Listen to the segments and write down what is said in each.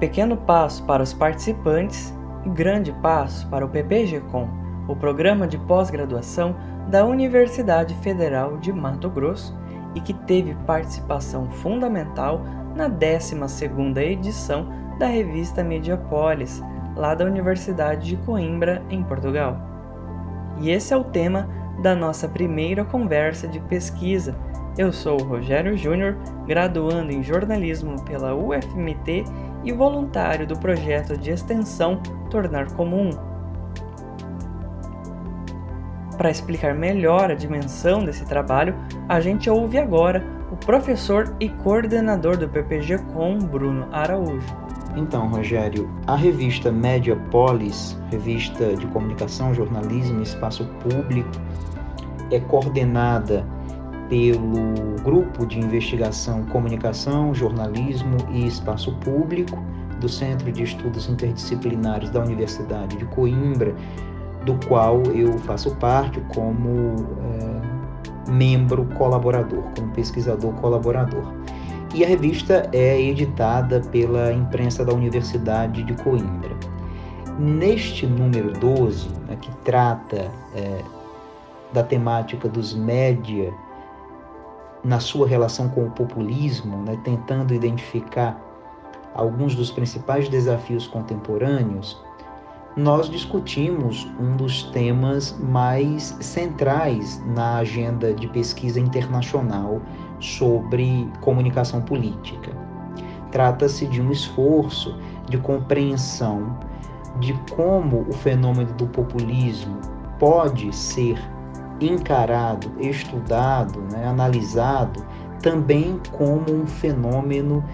Pequeno passo para os participantes e grande passo para o PPG-Com, o programa de pós-graduação da Universidade Federal de Mato Grosso e que teve participação fundamental na 12ª edição da revista Mediapolis, lá da Universidade de Coimbra, em Portugal. E esse é o tema da nossa primeira conversa de pesquisa. Eu sou o Rogério Júnior, graduando em jornalismo pela UFMT e voluntário do projeto de extensão Tornar Comum. Para explicar melhor a dimensão desse trabalho, a gente ouve agora o professor e coordenador do PPG Com, Bruno Araújo. Então, Rogério, a revista Mediapolis, revista de comunicação, jornalismo e espaço público, é coordenada pelo Grupo de Investigação Comunicação, Jornalismo e Espaço Público do Centro de Estudos Interdisciplinares da Universidade de Coimbra, do qual eu faço parte como é, membro colaborador, como pesquisador colaborador. E a revista é editada pela imprensa da Universidade de Coimbra. Neste número 12, né, que trata é, da temática dos média na sua relação com o populismo, né, tentando identificar alguns dos principais desafios contemporâneos, nós discutimos um dos temas mais centrais na agenda de pesquisa internacional sobre comunicação política. Trata-se de um esforço de compreensão de como o fenômeno do populismo pode ser encarado, estudado, né, analisado também como um fenômeno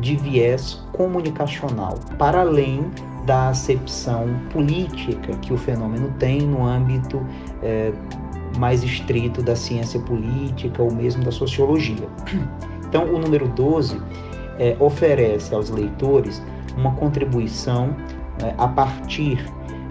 de viés comunicacional, para além da acepção política que o fenômeno tem no âmbito é, mais estrito da ciência política ou mesmo da sociologia. Então, o número 12 é, oferece aos leitores uma contribuição é, a partir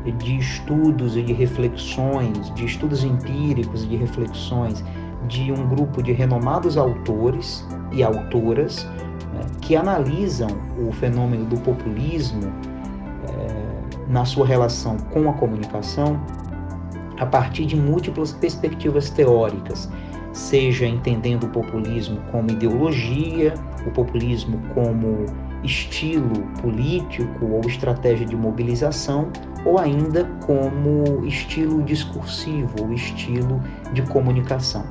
de estudos e de reflexões, de estudos empíricos e de reflexões de um grupo de renomados autores e autoras né, que analisam o fenômeno do populismo é, na sua relação com a comunicação a partir de múltiplas perspectivas teóricas, seja entendendo o populismo como ideologia, o populismo como estilo político ou estratégia de mobilização, ou ainda como estilo discursivo ou estilo de comunicação.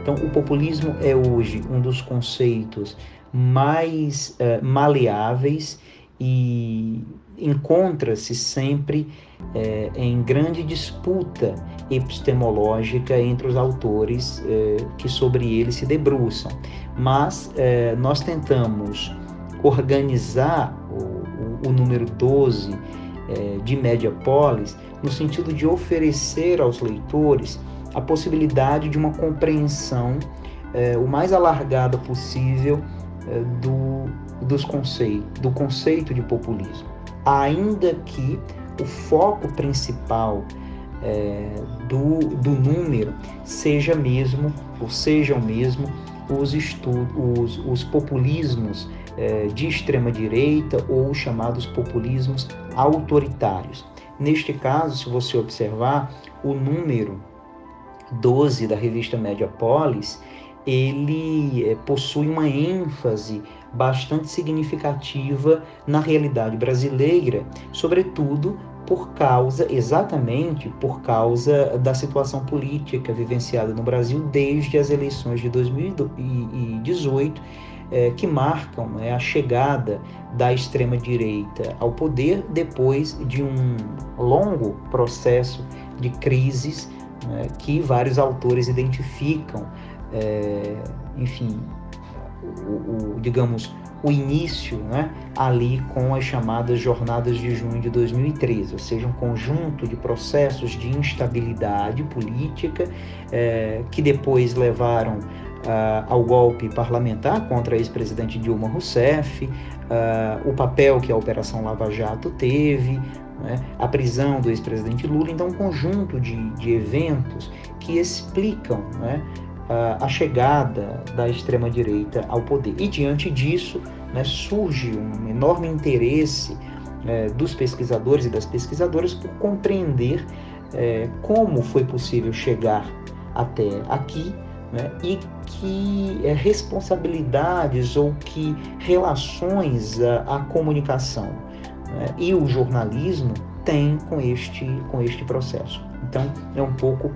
Então, o populismo é hoje um dos conceitos mais uh, maleáveis e encontra-se sempre uh, em grande disputa epistemológica entre os autores uh, que sobre ele se debruçam. Mas nós tentamos organizar o, o, o número 12 de Mediapolis no sentido de oferecer aos leitores a possibilidade de uma compreensão o mais alargada possível é, do, dos conceitos, do conceito de populismo, ainda que o foco principal é, do, do número seja mesmo, ou sejam mesmo, os, os, os populismos é, de extrema direita ou chamados populismos autoritários. Neste caso, se você observar, o número 12 da revista Mediapolis, ele é, possui uma ênfase bastante significativa na realidade brasileira, sobretudo por causa, exatamente por causa da situação política vivenciada no Brasil desde as eleições de 2018, é, que marcam né, a chegada da extrema-direita ao poder depois de um longo processo de crises né, que vários autores identificam é, enfim, o, o, digamos, o início né, ali com as chamadas Jornadas de Junho de 2013, ou seja, um conjunto de processos de instabilidade política é, que depois levaram Uh, ao golpe parlamentar contra a ex-presidente Dilma Rousseff, uh, o papel que a Operação Lava Jato teve, né, a prisão do ex-presidente Lula. Então, um conjunto de, de eventos que explicam né, a chegada da extrema-direita ao poder. E diante disso, né, surge um enorme interesse é, dos pesquisadores e das pesquisadoras por compreender é, como foi possível chegar até aqui né, e que é, responsabilidades ou que relações a, a comunicação né, e o jornalismo têm com este, com este processo. Então, é um pouco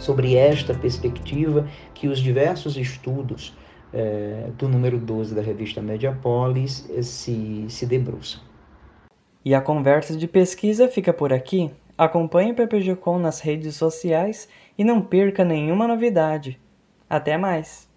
sobre esta perspectiva que os diversos estudos é, do número 12 da revista Mediapolis eh, se, se debruçam. E a conversa de pesquisa fica por aqui. Acompanhe o PPG-Com nas redes sociais e não perca nenhuma novidade. Até mais!